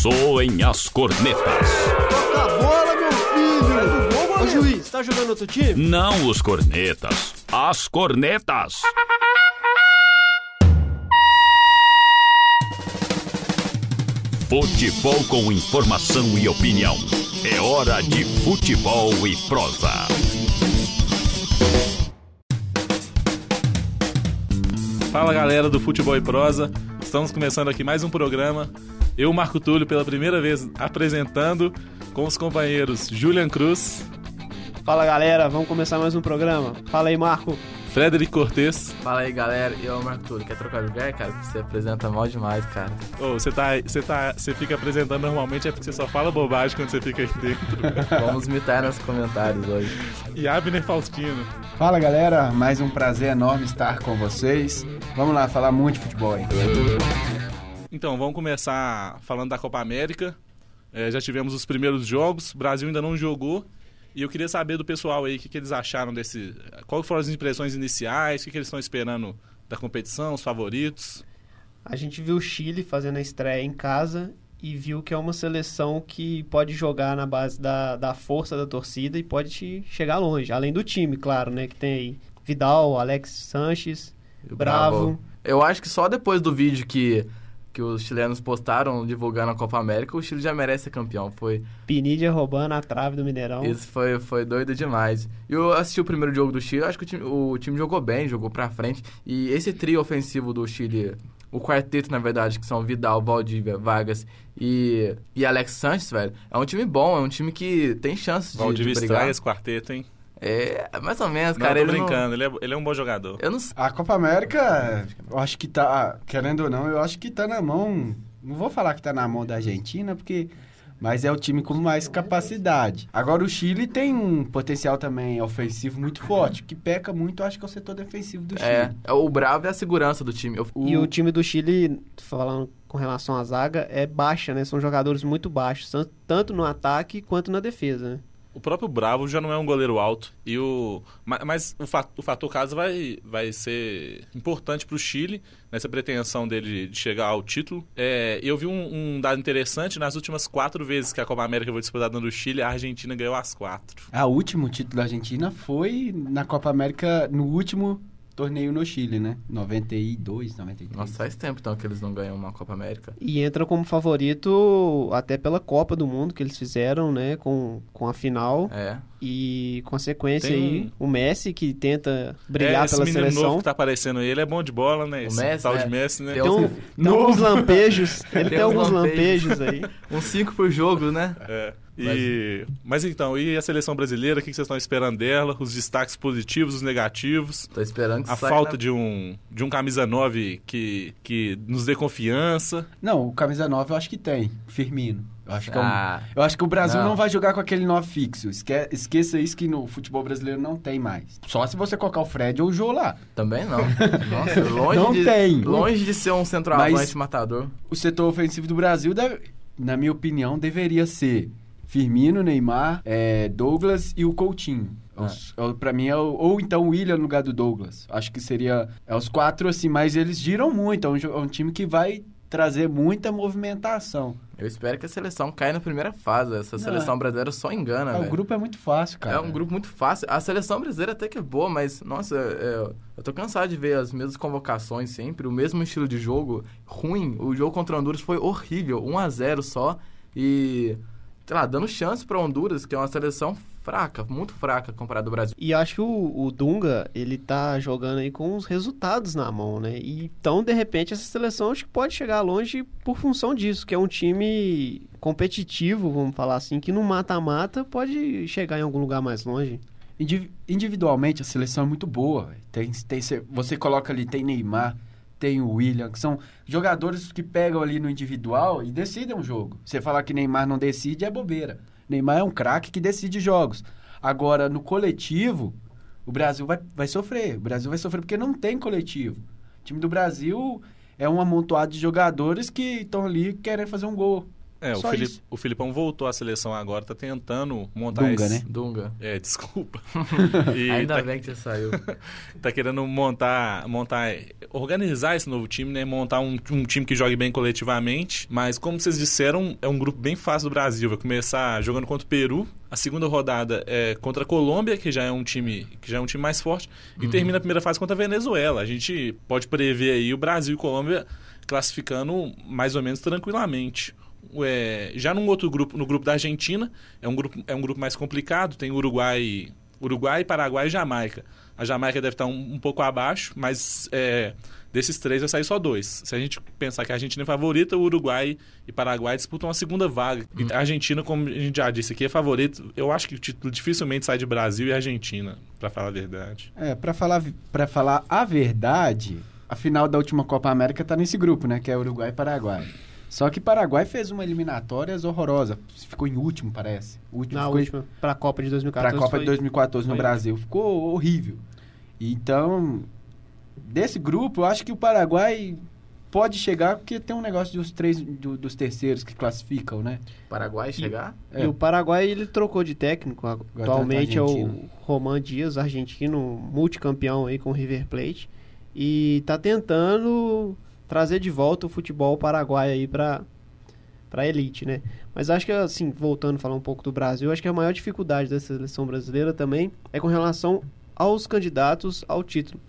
Soem as cornetas. Toca a bola, meu filho! Ô juiz, tá jogando outro time? Não os cornetas, as cornetas. Futebol com informação e opinião. É hora de futebol e prosa. Fala galera do Futebol e Prosa, estamos começando aqui mais um programa. Eu, Marco Túlio, pela primeira vez apresentando com os companheiros Julian Cruz, Fala galera, vamos começar mais um programa. Fala aí, Marco. Frederic Cortes. Fala aí, galera. E o Marco Túlio, quer trocar de lugar, cara? Você apresenta mal demais, cara. Ô, você tá, você tá, você fica apresentando normalmente é porque você só fala bobagem quando você fica aí dentro. Vamos imitar nos comentários hoje. E Abner Faustino. Fala galera, mais um prazer enorme estar com vocês. Vamos lá falar muito de futebol aí. Então, vamos começar falando da Copa América. É, já tivemos os primeiros jogos, o Brasil ainda não jogou. E eu queria saber do pessoal aí o que, que eles acharam desse. Quais foram as impressões iniciais, o que, que eles estão esperando da competição, os favoritos. A gente viu o Chile fazendo a estreia em casa e viu que é uma seleção que pode jogar na base da, da força da torcida e pode chegar longe. Além do time, claro, né? Que tem aí Vidal, Alex Sanches, E o Bravo. Eu acho que só depois do vídeo que, que os chilenos postaram divulgando a Copa América, o Chile já merece ser campeão. Foi, Pinidia roubando a trave do Mineirão. isso foi, foi doido demais. E eu assisti o primeiro jogo do Chile, acho que o time, o time jogou bem, jogou pra frente. E esse trio ofensivo do Chile, o quarteto, na verdade, que são Vidal, Valdívia, Vargas e, e Alex Sanches, velho, é um time bom, é um time que tem chances de, de Valdivia brigar. Estraga esse quarteto, hein? É, mais ou menos, Não, cara. tô ele não- brincando, ele, é, ele é um bom jogador. Eu não A Copa América, eu acho que tá, querendo ou não, eu acho que tá na mão. Não vou falar que tá na mão da Argentina, porque. Mas é o time com mais capacidade. Agora o Chile tem um potencial também ofensivo muito forte. O que peca muito, eu acho que é o setor defensivo do Chile. É, é, o bravo é a segurança do time. O, E o time do Chile, falando com relação à zaga, é baixa, né? São jogadores muito baixos, tan- tanto no ataque quanto na defesa, né? O próprio Bravo já não é um goleiro alto. E o, ma- mas o, fa- o fator casa vai, vai ser importante para o Chile, nessa pretensão dele de chegar ao título. É, eu vi um, um dado interessante: nas últimas quatro vezes que a Copa América foi disputada no Chile, a Argentina ganhou as quatro. A último título da Argentina foi na Copa América, no último torneio no Chile, né? 92, 93. Nossa, faz tempo então que eles não ganham uma Copa América. E entra como favorito até pela Copa do Mundo que eles fizeram, né? Com, com a final. É. E com a sequência Tem aí, o Messi que tenta brilhar é, esse pela menino seleção. novo que tá aparecendo aí, ele é bom de bola, né? O Esse Messi, tal é. de Messi, né? Tem Tem, uns- um, tem alguns lampejos. Ele tem, Tem uns alguns lampejos. lampejos aí. Um 5 por jogo, né? É. E, mas então, e a seleção brasileira, o que vocês estão esperando dela? Os destaques positivos, os negativos? Tô esperando que A falta na- de um, de um camisa 9 que, que nos dê confiança. Não, o camisa 9 eu acho que tem, Firmino. Eu acho que, é um- Ah, eu acho que o Brasil não. Não. vai jogar com aquele 9 fixo. Esque- esqueça isso que no futebol brasileiro não tem mais. Só se você colocar o Fred ou o Jô lá. também não. Nossa, longe Não de, tem. Longe de ser um centroavante matador. O setor ofensivo do Brasil, deve- na minha opinião, deveria ser Firmino, Neymar, é, Douglas e o Coutinho. Ah. Os- é o- Pra mim é o, ou então o William no lugar do Douglas. Acho que seria é os quatro assim, mas eles giram muito. É um, é um time que vai trazer muita movimentação. Eu espero que a seleção caia na primeira fase. Essa Não, seleção é- brasileira só engana, Ah, o grupo é muito fácil, cara. É um grupo muito fácil. A seleção brasileira até que é boa, mas, nossa, é, eu tô cansado de ver as mesmas convocações sempre, o mesmo estilo de jogo ruim. O jogo contra o Honduras foi horrível, 1 a 0 só. E, sei lá, dando chance pra Honduras, que é uma seleção fraca, muito fraca comparado ao Brasil. E acho que o, o Dunga, ele tá jogando aí com os resultados na mão, né? E, então, de repente, essa seleção acho que pode chegar longe por função disso, que é um time competitivo, vamos falar assim, que no mata-mata pode chegar em algum lugar mais longe. Indivi- Individualmente, a seleção é muito boa. velho. Tem, tem, cê- você coloca ali, tem Neymar, tem o William, que são jogadores que pegam ali no individual e decidem um jogo. Você falar que Neymar não decide é bobeira. Neymar é um craque que decide jogos. Agora, no coletivo, o Brasil vai, vai sofrer. O Brasil vai sofrer porque não tem coletivo. O time do Brasil é um amontoado de jogadores que estão ali querendo fazer um gol. É, o, Só Fili- isso. o Filipão voltou à seleção agora, tá tentando montar Dunga, esse... né? Dunga. É, desculpa. E Ainda tá, bem que você saiu. tá querendo montar, montar, organizar esse novo time, né? Montar um, um time que jogue bem coletivamente. Mas como vocês disseram, é um grupo bem fácil do Brasil. Vai começar jogando contra o Peru. A segunda rodada é contra a Colômbia, que já é um time, que já é um time mais forte. E termina a primeira fase contra a Venezuela. A gente pode prever aí o Brasil e Colômbia classificando mais ou menos tranquilamente. É, já num outro grupo, no grupo da Argentina, é um grupo, é um grupo mais complicado, tem Uruguai, Uruguai, Paraguai e Jamaica. A Jamaica deve estar um, um pouco abaixo, mas é, desses três vai sair só dois. Se a gente pensar que a Argentina é favorita, o Uruguai e Paraguai disputam a segunda vaga. E a Argentina, como a gente já disse aqui, é favorito. Eu acho que o título dificilmente sai de Brasil e Argentina, para falar a verdade. É, pra falar, pra falar a verdade, a final da última Copa América tá nesse grupo, né? Que é Uruguai e Paraguai. Só que Paraguai fez uma eliminatória horrorosa. Ficou em último, parece. Último, Na ficou em- última, pra Copa de Pra 2014. Copa foi- de 2014 no foi- Brasil. Ficou horrível. Então, desse grupo, eu acho que o Paraguai pode chegar, porque tem um negócio dos três, do- dos terceiros que classificam, né? Paraguai chegar? É. E o Paraguai ele trocou de técnico. Atualmente é o. Roman Dias, argentino, multicampeão aí com o River Plate. E tá tentando trazer de volta o futebol paraguaio aí pra, pra elite, né? Mas acho que, assim, voltando a falar um pouco do Brasil, acho que a maior dificuldade da seleção brasileira também é com relação aos candidatos ao título.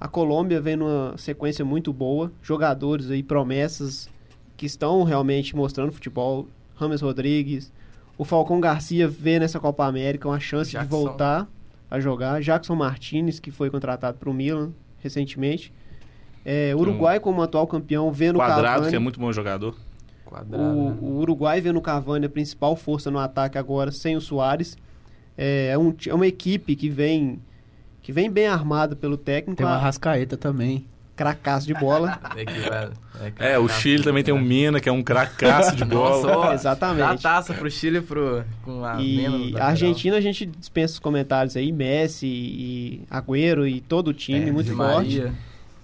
A Colômbia vem numa sequência muito boa, jogadores aí, promessas que estão realmente mostrando futebol. Rames Rodrigues, o Falcão Garcia vê nessa Copa América uma chance de Jackson. voltar a jogar. Jackson Martinez, que foi contratado para o Milan recentemente. É, Uruguai, como atual campeão, vê no Quadrado, Cavani. que é muito bom jogador. Quadrado. né? O, o Uruguai vê no Cavani a principal força no ataque agora, sem o Soares. É, é um é uma equipe que vem que vem bem armada pelo técnico, Tem uma a Rascaeta também. cracaço de bola. É, que vai- É, o Chile também tem um Mina, que é um cracaço de bola. Nossa, ó, Dá a Exatamente. taça pro Chile pro, com a E a. Argentina, a gente dispensa os comentários aí, Messi e Agüero e todo o time É, muito forte. Maria.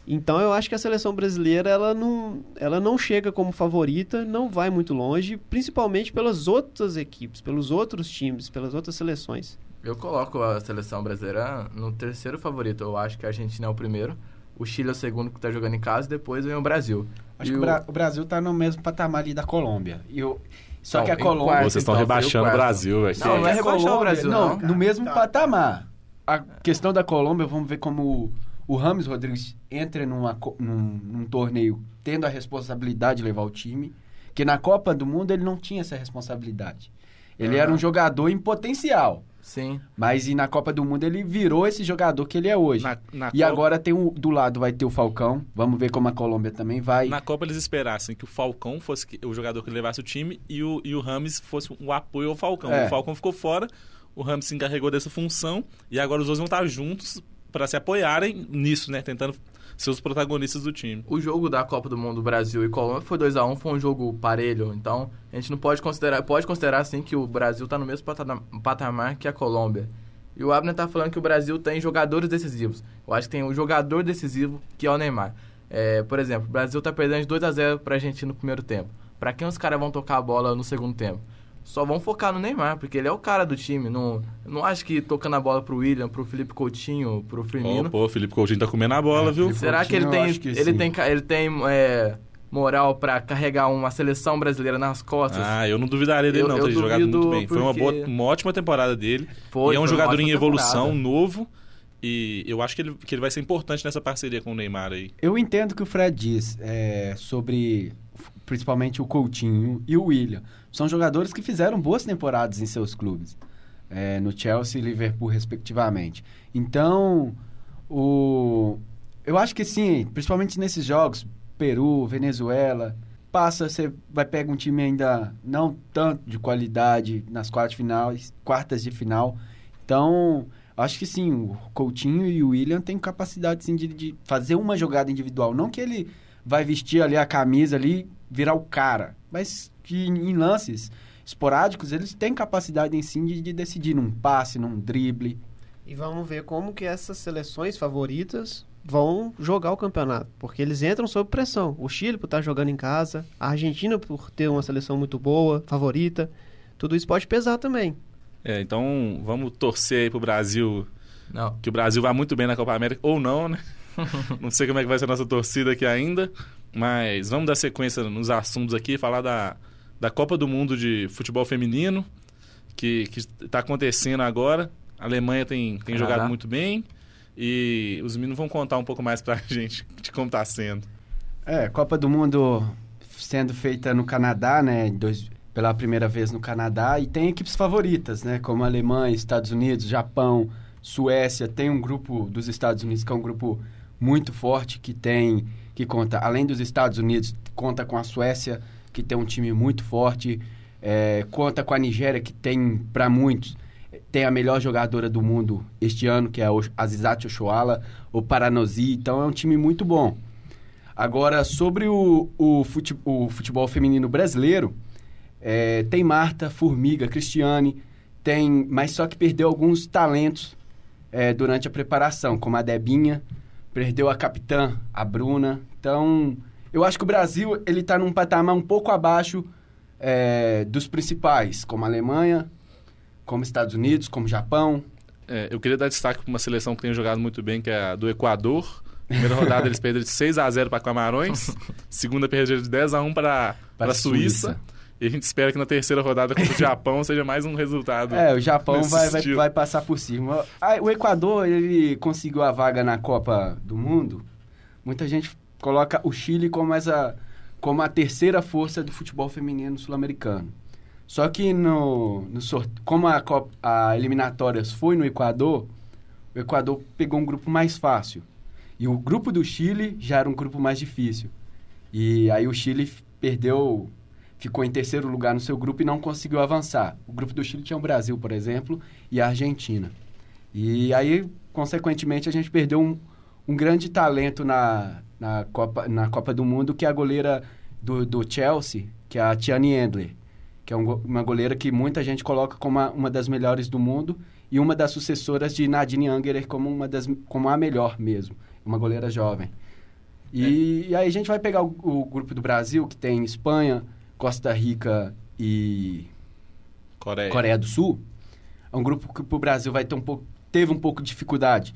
Então eu acho que a seleção brasileira ela não, ela não chega como favorita, não vai muito longe, principalmente pelas outras equipes, pelos outros times, pelas outras seleções. Eu coloco a seleção brasileira no terceiro favorito. Eu acho que a Argentina é o primeiro, o Chile é o segundo que tá jogando em casa, e depois vem o Brasil. Acho E que o, o- Bra- o Brasil tá no mesmo patamar ali da Colômbia. E eu- Só Não, que a Colômbia... quarto, Vocês estão então, o rebaixando o. Brasil, velho. Não, não é rebaixar o Brasil, não. no mesmo patamar. A questão da Colômbia, vamos ver como o, Rames Rodrigues entra numa num, num torneio tendo a responsabilidade de levar o time. Que na Copa do Mundo ele não tinha essa responsabilidade. Ele Ah. era um jogador em potencial. Sim. Mas e na Copa do Mundo ele virou esse jogador que ele é hoje. Na, na E Copa- agora tem o, do lado vai ter o Falcão. Vamos ver como a Colômbia também vai. Na Copa eles esperassem que o Falcão fosse o jogador que levasse o time e o, e o Rames fosse um apoio ao Falcão. É. O Falcão ficou fora, o Rames se encarregou dessa função e agora os dois vão estar juntos para se apoiarem nisso, né? Tentando ser os protagonistas do time. O jogo da Copa do Mundo Brasil e Colômbia foi 2 a 1 foi um jogo parelho. Então, a gente não pode considerar, pode considerar assim que o Brasil tá no mesmo patamar, que a Colômbia. E o Abner tá falando que o Brasil tem jogadores decisivos. Eu acho que tem um jogador decisivo que é o Neymar. É, por exemplo, o Brasil tá perdendo de 2 a 0 pra Argentina no primeiro tempo. Pra quem os caras vão tocar a bola no segundo tempo? Só vão focar no Neymar, porque ele é o cara do time. Não, não acho que tocando a bola pro William, pro Felipe Coutinho, pro Firmino. Ó, pô, o Felipe Coutinho tá comendo a bola, É, viu? Felipe Será que ele Coutinho, tem, que ele sim. tem, ele tem é, moral pra carregar uma seleção brasileira nas costas? Ah, eu não duvidaria dele Eu- não, eu ter jogado muito duvido bem. Foi uma, boa, uma ótima temporada dele. Foi, e é um jogador em evolução, temporada. novo. E eu acho que ele, que ele vai ser importante nessa parceria com o Neymar aí. Eu entendo o que o Fred diz é, sobre principalmente o Coutinho e o William. São jogadores que fizeram boas temporadas em seus clubes, é, no Chelsea e Liverpool, respectivamente. Então, o, eu acho que sim, principalmente nesses jogos, Peru, Venezuela, passa, você vai pegar um time ainda não tanto de qualidade nas quartas, finais, quartas de final. Então, acho que sim, o Coutinho e o William têm capacidade sim, de, de fazer uma jogada individual. Não que ele vai vestir ali a camisa ali, virar o cara, mas que em lances esporádicos eles têm capacidade em sim de, de decidir num passe, num drible. E vamos ver como que essas seleções favoritas vão jogar o campeonato, porque eles entram sob pressão. O Chile por estar jogando em casa, a Argentina por ter uma seleção muito boa, favorita, tudo isso pode pesar também. É, então vamos torcer aí pro Brasil, Não. que o Brasil vá muito bem na Copa América, ou não, né? não sei como é que vai ser a nossa torcida aqui ainda, mas vamos dar sequência nos assuntos aqui, falar da, da Copa do Mundo de Futebol Feminino, que está acontecendo agora. A Alemanha tem, tem jogado muito bem e os meninos vão contar um pouco mais pra gente de como tá sendo. É, Copa do Mundo sendo feita no Canadá, né? dois- pela primeira vez no Canadá. E tem equipes favoritas, né? Como Alemanha, Estados Unidos, Japão, Suécia. Tem um grupo dos Estados Unidos que é um grupo muito forte, que tem... Que conta, além dos Estados Unidos, conta com a Suécia, que tem um time muito forte. é, conta com a Nigéria, que tem, para muitos, tem a melhor jogadora do mundo este ano, que é a Azizat Oshoala, o Paranosi. Então é um time muito bom. Agora, sobre o, o, fute- o futebol feminino brasileiro, é, tem Marta, Formiga, Cristiane, tem, mas só que perdeu alguns talentos é, durante a preparação, como a Debinha, perdeu a capitã, a Bruna. Então, eu acho que o Brasil ele está num patamar um pouco abaixo é, dos principais, como a Alemanha, como Estados Unidos, como Japão. É, eu queria dar destaque para uma seleção que tem jogado muito bem, que é a do Equador. Primeira rodada eles perderam de 6 a 0 para Camarões. Segunda perderam de 10 a 1 para a Suíça. Suíça. E a gente espera que na terceira rodada contra o Japão seja mais um resultado. É, o Japão vai, vai, vai passar por cima. Ah, o Equador, ele conseguiu a vaga na Copa do Mundo. Muita gente coloca o Chile como, essa, como a terceira força do futebol feminino sul-americano. Só que, no, no como a, Copa, a eliminatórias foi no Equador, o Equador pegou um grupo mais fácil. E o grupo do Chile já era um grupo mais difícil. E aí o Chile perdeu, ficou em terceiro lugar no seu grupo e não conseguiu avançar. O grupo do Chile tinha o Brasil, por exemplo, e a Argentina. E aí, consequentemente, a gente perdeu um, um grande talento na, na, Copa, na Copa do Mundo, que é a goleira do, do Chelsea, que é a Tiane Endler, que é um uma goleira que muita gente coloca como a- uma das melhores do mundo e uma das sucessoras de Nadine Angerer como, uma das, como a melhor mesmo, uma goleira jovem. E, e aí a gente vai pegar o, o grupo do Brasil, que tem Espanha, Costa Rica e Coreia. Coreia do Sul. É um grupo que o Brasil vai ter um pouco, teve um pouco de dificuldade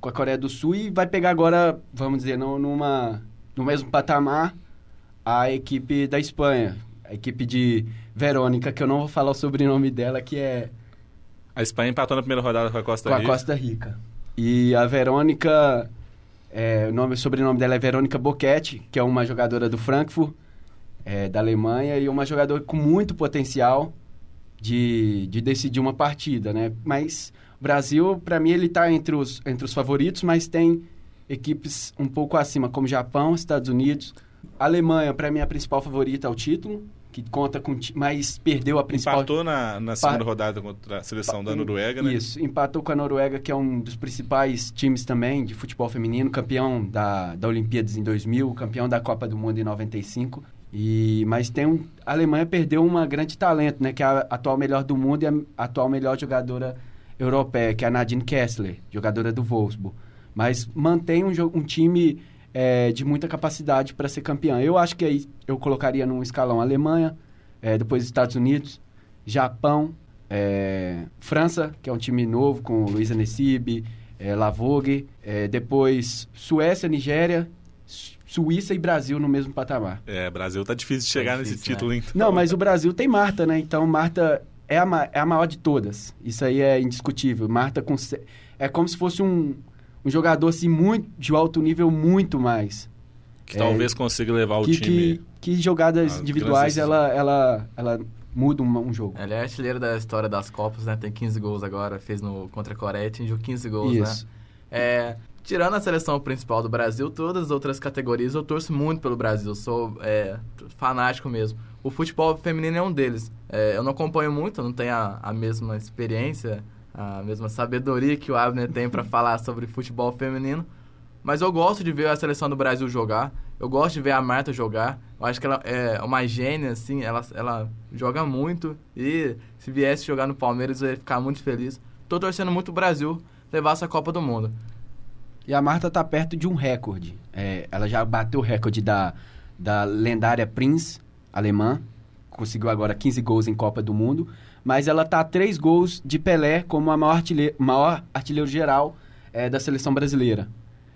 com a Coreia do Sul e vai pegar agora, vamos dizer, no, numa, no mesmo patamar a equipe da Espanha, a equipe de Verônica, que eu não vou falar o sobrenome dela, que é A Espanha empatou na primeira rodada com a Costa com a Rica. Costa Rica. E a Verônica, é, o, nome, o sobrenome dela é Verônica Boquete, que é uma jogadora do Frankfurt, é, da Alemanha, e uma jogadora com muito potencial de, de decidir uma partida, né? Mas o Brasil, para mim, ele está entre os, entre os favoritos, mas tem equipes um pouco acima, como Japão, Estados Unidos. A Alemanha, para mim, é a principal favorita ao título, que conta com... Mas perdeu a principal... Empatou na, na segunda Pa- rodada contra a seleção da Noruega, né? Isso, empatou com a Noruega, que é um dos principais times também de futebol feminino, campeão da, da Olimpíadas em 2000, campeão da Copa do Mundo em 95. E, mas tem um, a Alemanha perdeu uma grande talento, né, que é a atual melhor do mundo e a atual melhor jogadora europeia, que é a Nadine Kessler, jogadora do Wolfsburg. Mas mantém um, um time é, de muita capacidade para ser campeã. Eu acho que aí eu colocaria num escalão Alemanha, é, depois Estados Unidos, Japão, é, França, que é um time novo com Luísa Nessib, é, Lavogue, é, depois Suécia, Nigéria, Suíça e Brasil no mesmo patamar. É, Brasil tá difícil de chegar nesse difícil, título, hein? Não, mas o Brasil tem Marta, né? Então Marta é a, é a maior de todas. Isso aí é indiscutível. Marta é como se fosse um, um jogador assim muito de alto nível muito mais. Que talvez consiga levar o que, time. que, que jogadas individuais ela, ela, ela muda um, um jogo. Ela é artilheira da história das Copas, né? Tem 15 gols agora, fez no contra a Coreia, atingiu 15 gols, Isso. né? É, tirando a seleção principal do Brasil, todas as outras categorias eu torço muito pelo Brasil, sou é, fanático mesmo. O futebol feminino é um deles. É, eu não acompanho muito, não tenho a, a mesma experiência, a mesma sabedoria que o Abner tem para falar sobre futebol feminino, mas eu gosto de ver a seleção do Brasil jogar. Eu gosto de ver a Marta jogar. Eu acho que ela é uma gênia, assim. Ela, ela joga muito. E se viesse jogar no Palmeiras, eu ia ficar muito feliz. Tô torcendo muito o Brasil levar essa Copa do Mundo. E a Marta tá perto de um recorde. É, ela já bateu o recorde da, da lendária Prince, alemã. Conseguiu agora 15 gols em Copa do Mundo. Mas ela tá a 3 gols de Pelé como a maior artilheiro, maior artilheiro geral é, da seleção brasileira.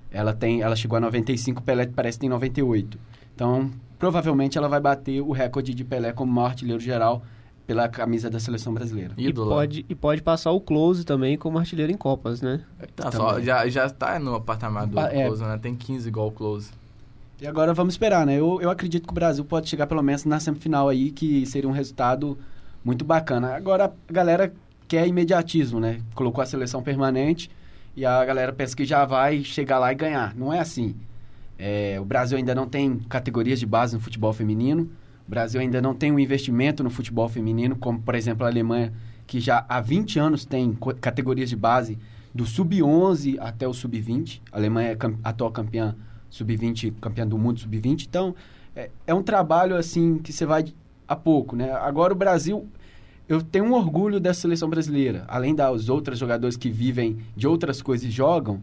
Ela, tem, ela chegou a 95, Pelé parece que tem 98. Então, provavelmente ela vai bater o recorde de Pelé como maior artilheiro geral pela camisa da seleção brasileira. E pode, e pode passar o Close também como artilheiro em Copas, né? Tá, só, já, já tá no patamar do Ah, é. Close, né? Tem 15 igual o Close. E agora vamos esperar, né? Eu, eu acredito que o Brasil pode chegar pelo menos na semifinal aí, que seria um resultado muito bacana. Agora a galera quer imediatismo, né? Colocou a seleção permanente e a galera pensa que já vai chegar lá e ganhar. Não é assim. É, o Brasil ainda não tem categorias de base no futebol feminino. O Brasil ainda não tem um investimento no futebol feminino, como, por exemplo, a Alemanha, que já há 20 anos tem categorias de base do sub-11 até o sub-20. A Alemanha é atual campeã sub-20, campeã do mundo sub-20. Então, é, é um trabalho, assim, que você vai a pouco, né? Agora, o Brasil... Eu tenho um orgulho dessa seleção brasileira. Além das outras jogadores que vivem de outras coisas e jogam,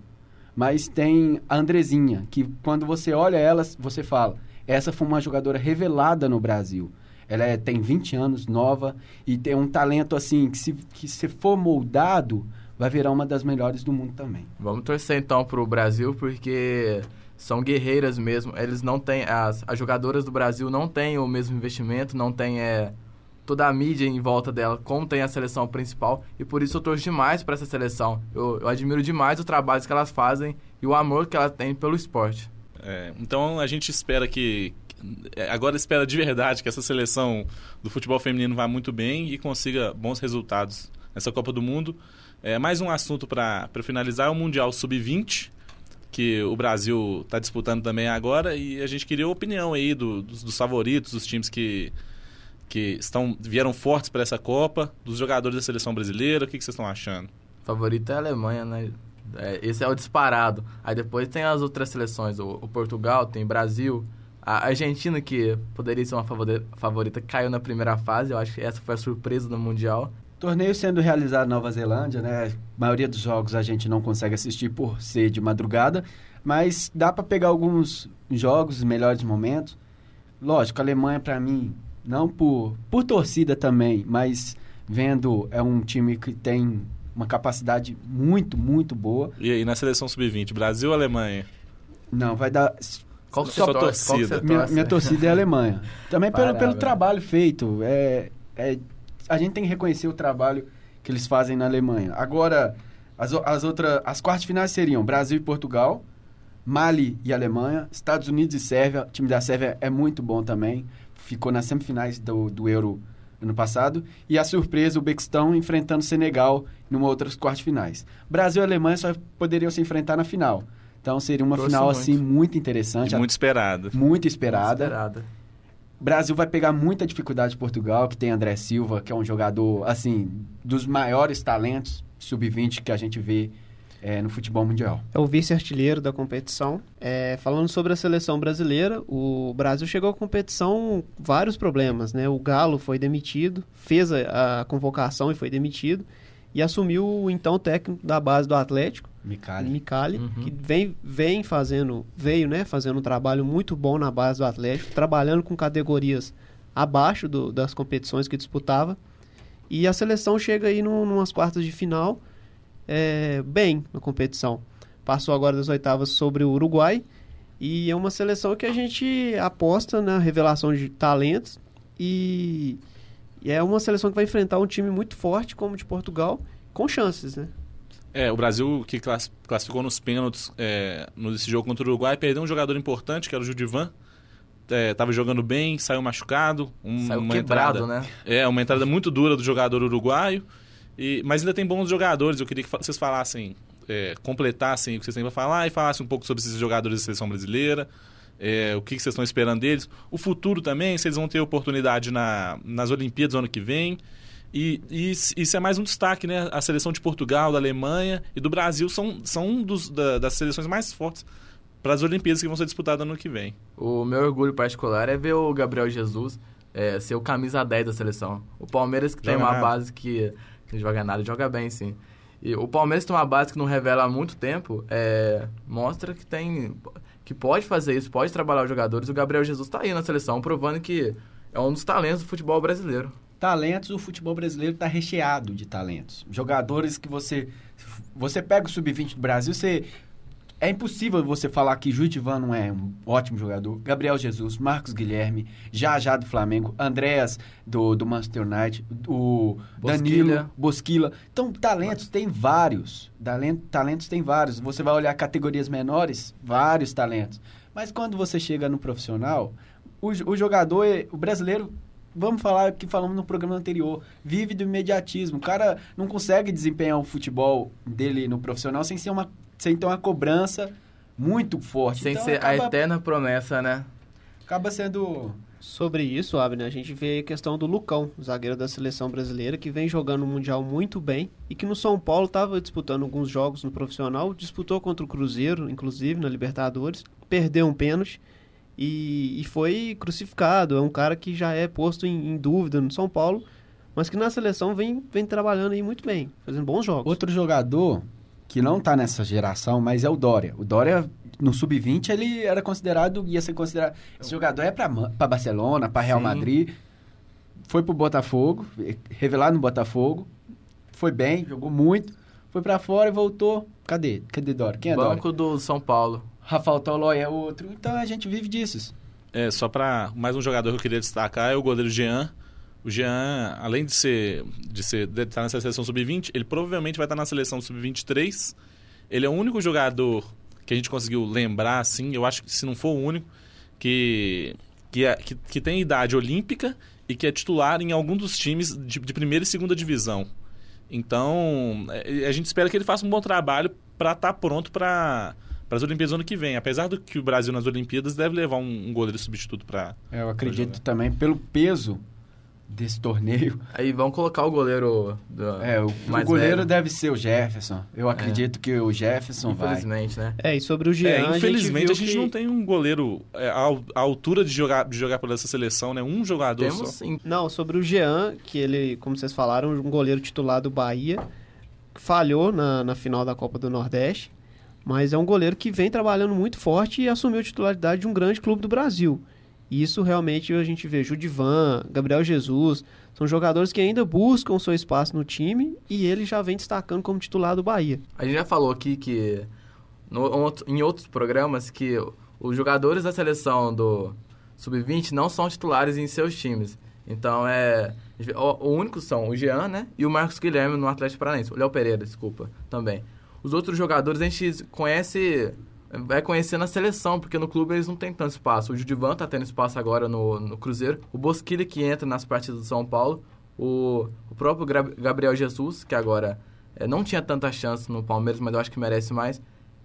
mas tem a Andrezinha, que quando você olha ela, você fala, essa foi uma jogadora revelada no Brasil. Ela é- tem 20 anos, nova, e tem um talento assim, que se, que se for moldado, vai virar uma das melhores do mundo também. Vamos torcer então pro Brasil, porque são guerreiras mesmo. Eles não têm. As, as jogadoras do Brasil não têm o mesmo investimento, não tem é, toda a mídia em volta dela, como tem a seleção principal. E por isso eu torço demais para essa seleção. Eu, eu admiro demais o trabalho que elas fazem e o amor que elas têm pelo esporte. É, então a gente espera que. é, Agora espera de verdade que essa seleção do futebol feminino vá muito bem e consiga bons resultados nessa Copa do Mundo. É, mais um assunto para finalizar é o Mundial Sub-20, que o Brasil está disputando também agora, e a gente queria a opinião aí do- dos, dos favoritos, dos times que, que estão vieram fortes para essa Copa, dos jogadores da seleção brasileira. O que, que vocês estão achando? favorito é a Alemanha, né? É, esse é o disparado. Aí depois tem as outras seleções, o, o Portugal, tem Brasil, a Argentina, que poderia ser uma favori- favorita, caiu na primeira fase. Eu acho que essa foi a surpresa do Mundial. Torneio sendo realizado na Nova Zelândia, né? A maioria dos jogos a gente não consegue assistir por ser de madrugada, mas dá para pegar alguns jogos, os melhores momentos. Lógico, a Alemanha para mim, não por por torcida também, mas vendo é um time que tem uma capacidade muito, muito boa. E aí, na seleção Sub-20, Brasil ou Alemanha? Não, vai dar Qual que? Qual que torcida. minha, minha torcida é a Alemanha. Também pelo, pelo trabalho feito. É, é, a gente tem que reconhecer o trabalho que eles fazem na Alemanha. Agora, as, as outras. As quartas finais seriam Brasil e Portugal, Mali e Alemanha, Estados Unidos e Sérvia. O time da Sérvia é muito bom também. Ficou nas semifinais do, do Euro ano passado. E a surpresa, o Bequistão enfrentando o Senegal numa outras quartas finais. Brasil e Alemanha só poderiam se enfrentar na final. Então seria uma Torço final muito. assim muito interessante, E muito esperado. muito esperada. Esperada. Brasil vai pegar muita dificuldade de Portugal, que tem André Silva, que é um jogador, assim, dos maiores talentos sub-20 que a gente vê eh, no futebol mundial. É o vice-artilheiro da competição. É, falando sobre a seleção brasileira, o Brasil chegou à competição com vários problemas, né? O Galo foi demitido, fez a, a convocação e foi demitido, e assumiu o então técnico da base do Atlético, Micali. Micali, Uhum. que vem, vem fazendo, veio, né, fazendo um trabalho muito bom na base do Atlético, trabalhando com categorias abaixo do- das competições que disputava. E a seleção chega aí num, numas quartas de final é, bem na competição. Passou agora das oitavas sobre o Uruguai e é uma seleção que a gente aposta na revelação de talentos e, e é uma seleção que vai enfrentar um time muito forte como o de Portugal, com chances, né? É, o Brasil que class- classificou nos pênaltis é, nesse jogo contra o Uruguai perdeu um jogador importante, que era o Judivan. É, tava jogando bem, saiu machucado. um- Saiu uma quebrado, entrada, né? É, uma entrada muito dura do jogador uruguaio. E, mas ainda tem bons jogadores. Eu queria que vocês falassem, é, completassem o que vocês têm para falar e falassem um pouco sobre esses jogadores da seleção brasileira. é, o que, que vocês estão esperando deles. O futuro também, se eles vão ter oportunidade na, nas Olimpíadas do ano que vem. E, e isso é mais um destaque, né? A seleção de Portugal, da Alemanha e do Brasil são, são um dos, da- das seleções mais fortes para as Olimpíadas que vão ser disputadas no ano que vem. O meu orgulho particular é ver o Gabriel Jesus é, ser o camisa 10 da seleção. O Palmeiras que tem Joga uma nada. base que, joga nada, joga bem sim. E o Palmeiras tem uma base que não revela há muito tempo, é, mostra que tem que pode fazer isso, pode trabalhar os jogadores. O Gabriel Jesus está aí na seleção, provando que é um dos talentos do futebol brasileiro. Talentos, o futebol brasileiro está recheado de talentos. Jogadores que você. Você pega o sub-20 do Brasil, você. É impossível você falar que Judivan não é um ótimo jogador. Gabriel Jesus, Marcos Guilherme, Já Já do Flamengo, Andréas do, do Manchester United, o Danilo, Bosquilha. Bosquila. Então, talentos tem vários. Talento- Talentos tem vários. Você vai olhar categorias menores, vários talentos. Mas quando você chega no profissional, o, o jogador, é- o brasileiro, vamos falar que falamos no programa anterior, vive do imediatismo. O cara não consegue desempenhar o futebol dele no profissional sem ser uma sem ter uma cobrança muito forte. Sem Então, ser a acaba, eterna promessa, né? acaba sendo Sobre isso, Abner, a gente vê a questão do Lucão, zagueiro da seleção brasileira, que vem jogando o Mundial muito bem e que no São Paulo estava disputando alguns jogos no profissional, disputou contra o Cruzeiro, inclusive, na Libertadores, perdeu um pênalti e, e foi crucificado. É um cara que já é posto em, em dúvida no São Paulo, mas que na seleção vem, vem trabalhando aí muito bem, fazendo bons jogos. Outro jogador que não tá nessa geração, mas é o Dória. O Dória, no Sub-20, ele era considerado, ia ser considerado... Esse jogador é pra Barcelona, pra Real Sim. Madrid. Foi pro Botafogo, revelado no Botafogo. Foi bem, jogou muito. Foi pra fora e voltou. Cadê? Cadê Dória? Quem é Dória? Banco do São Paulo. Rafael Tolói é outro. Então a gente vive disso. É, só para mais um jogador que eu queria destacar é o goleiro Jean. O Jean, além de ser de ser de estar nessa seleção sub-20, ele provavelmente vai estar na seleção sub-23. Ele é o único jogador que a gente conseguiu lembrar assim, eu acho que se não for o único que que, é- que, que tem idade olímpica e que é titular em algum dos times de, de primeira e segunda divisão. Então, é, a gente espera que ele faça um bom trabalho para estar pronto para para as Olimpíadas do ano que vem. Apesar do que o Brasil nas Olimpíadas deve levar um, um goleiro substituto para Eu acredito também pelo peso desse torneio. Aí vão colocar o goleiro do, É, o, o goleiro velho. deve ser o Jefferson. Eu acredito que o Jefferson vai. Infelizmente, né? É, e sobre o Jean, É, infelizmente a a gente, gente, viu não que... tem um goleiro é, à altura de jogar, de jogar por essa seleção, né? Um jogador Temos só. sim. Não, sobre o Jean, que ele, como vocês falaram, um goleiro titular do Bahia, falhou na, na final da Copa do Nordeste, mas é um goleiro que vem trabalhando muito forte e assumiu a titularidade de um grande clube do Brasil. E isso realmente a gente vê Judivan, Gabriel Jesus, são jogadores que ainda buscam seu espaço no time e ele já vem destacando como titular do Bahia. A gente já falou aqui que no- em outros programas que os jogadores da seleção do sub-20 não são titulares em seus times. Então é o, o único são o Jean, né, e o Marcos Guilherme no Atlético Paranaense, o Léo Pereira, desculpa, também. Os outros jogadores a gente conhece vai conhecer na seleção, porque no clube eles não têm tanto espaço. O Judivan tá tendo espaço agora no, no Cruzeiro, o Bosquilha que entra nas partidas do São Paulo, o, o próprio Gabriel Jesus, que agora é, não tinha tanta chance no Palmeiras, mas eu acho que merece mais.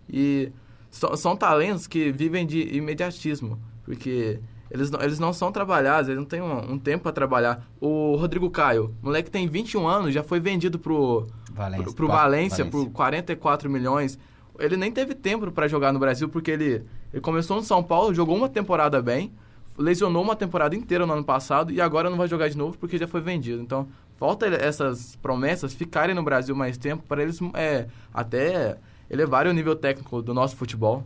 E so- são talentos que vivem de imediatismo, porque eles não, eles não são trabalhados, eles não têm um, um tempo para trabalhar. O Rodrigo Caio, moleque tem 21 anos, já foi vendido pro, Valência. pro, pro Va- Valência, por 44 milhões. Ele nem teve tempo para jogar no Brasil, porque ele, ele começou no São Paulo, jogou uma temporada bem, lesionou uma temporada inteira no ano passado e agora não vai jogar de novo porque já foi vendido. Então, falta essas promessas ficarem no Brasil mais tempo para eles é, até elevarem o nível técnico do nosso futebol.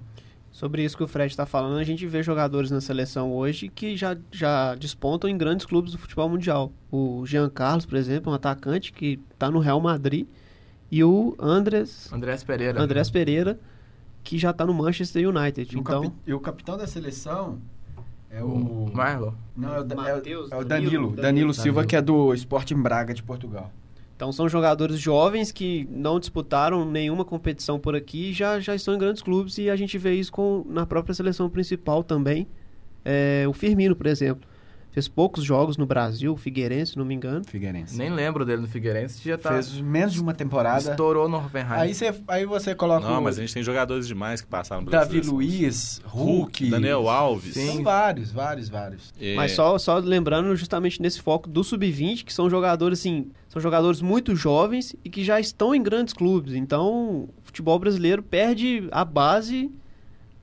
Sobre isso que o Fred está falando, a gente vê jogadores na seleção hoje que já, já despontam em grandes clubes do futebol mundial. O Jean Carlos, por exemplo, um atacante que está no Real Madrid, e o Andrés, Andrés Pereira. Andrés Pereira, que já está no Manchester United. E o, Então, capi- e o capitão da seleção é o. O Marlon. Não, é o, Da- é o- Mateus, é o Danilo, Danilo. Danilo. Danilo Silva, Danilo. que é do Sporting Braga de Portugal. então são jogadores jovens que não disputaram nenhuma competição por aqui e já, já estão em grandes clubes e a gente vê isso com, na própria seleção principal também. É, o Firmino, por exemplo, fez poucos jogos no Brasil, Figueirense, se não me engano. Figueirense. Nem lembro dele no Figueirense, já tá Fez menos de uma temporada. estourou no Hoffenheim. Aí você, aí você coloca Não, o mas a gente tem jogadores demais que passaram pela Davi. Luiz, Hulk. Daniel Alves. Sim. São vários, vários, vários. É, Mas só, só lembrando justamente nesse foco do sub-20, que são jogadores assim, são jogadores muito jovens e que já estão em grandes clubes. Então, o futebol brasileiro perde a base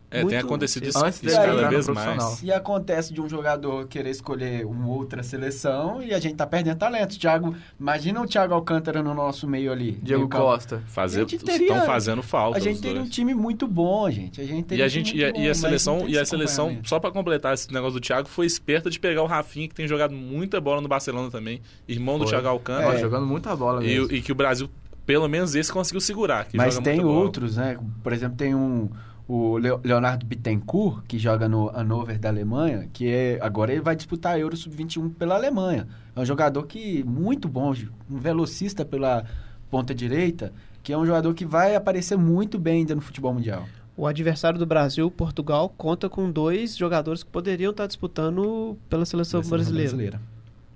É, muito tem acontecido isso, Antes isso dele cada vez mais. E acontece de um jogador querer escolher uma outra seleção e a gente tá perdendo talento. Thiago, imagina o Thiago Alcântara no nosso meio ali. Diego. Costa. Fazer, A gente teria- estão fazendo falta A gente teria um time muito bom, gente. A gente teria E a um gente time e a, muito e a bom, seleção e a seleção só pra completar esse negócio do Thiago foi esperta de pegar o Rafinha que tem jogado muita bola no Barcelona também, irmão do Foi. Thiago É. Alcântara Ó, jogando muita bola e, mesmo. e que o Brasil pelo menos esse conseguiu segurar, que Mas joga tem muita bola. outros, né? Por exemplo, tem um o Leo- Leonardo Bittencourt, que joga no Hannover da Alemanha, que é, agora ele vai disputar a Euro Sub-21 pela Alemanha. É um jogador que muito bom, um velocista pela ponta direita, que é um jogador que vai aparecer muito bem ainda no futebol mundial. O adversário do Brasil, Portugal, conta com dois jogadores que poderiam estar disputando pela seleção Seleção brasileira.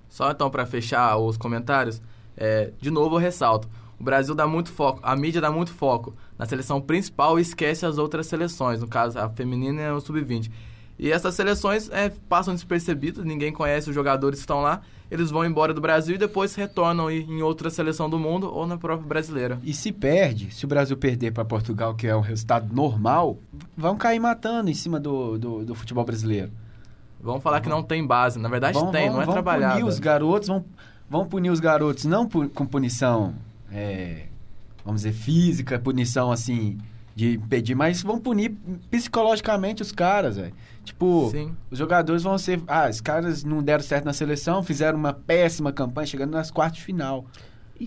Só então pra fechar os comentários, é, de novo eu ressalto. O Brasil dá muito foco, a mídia dá muito foco na seleção principal e esquece as outras seleções, no caso a feminina e o sub-20. E essas seleções é, passam despercebidas, ninguém conhece os jogadores que estão lá, eles vão embora do Brasil e depois retornam em outra seleção do mundo ou na própria brasileira. E se perde, se o Brasil perder para Portugal, que é um resultado normal, vão cair matando em cima do, do, do futebol brasileiro. Vamos falar que não tem base, na verdade Vão- tem, vão- não é vão trabalhada. punir os garotos, vão, vão punir os garotos não pu- com punição, é, vamos dizer, física, punição assim, de impedir, mas vão punir psicologicamente os caras, velho. Tipo, Sim. os jogadores vão ser. Ah, os caras não deram certo na seleção, fizeram uma péssima campanha, chegando nas quartas de final.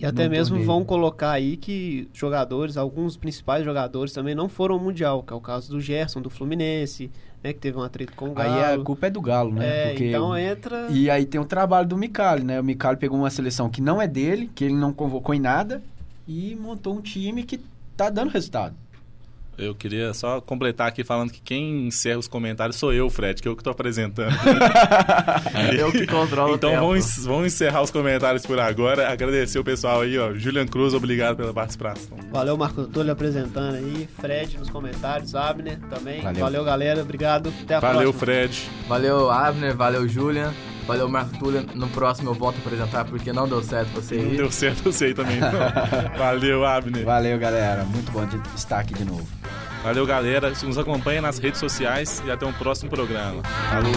E até mesmo torneio. vão colocar aí que jogadores, alguns principais jogadores também não foram ao Mundial, que é o caso do Gerson, do Fluminense, né, que teve um atrito com o Galo. Aí a culpa é do Galo, né? É, Porque então entra... E aí tem o trabalho do Micali, né? O Micali pegou uma seleção que não é dele, que ele não convocou em nada, e montou um time que tá dando resultado. Eu queria só completar aqui falando que quem encerra os comentários sou eu, Fred, que eu que tô apresentando. Eu que controlo então o tempo. vamos, vamos encerrar os comentários por agora. Agradecer o pessoal aí, ó. Julian Cruz, obrigado pela participação. Valeu, Marco Antônio apresentando aí, Fred nos comentários, Abner também. Valeu. Valeu, galera. Obrigado. Até a Valeu, próxima. Fred. Valeu, Abner, valeu, Julian. Valeu, Marco Túlio. No próximo eu volto a apresentar porque não deu certo você Não ir. deu certo você aí também, não. Valeu, Abner. Valeu, galera. Muito bom de estar aqui de novo. Valeu, galera. Nos acompanha nas redes sociais e até um próximo programa. Falou.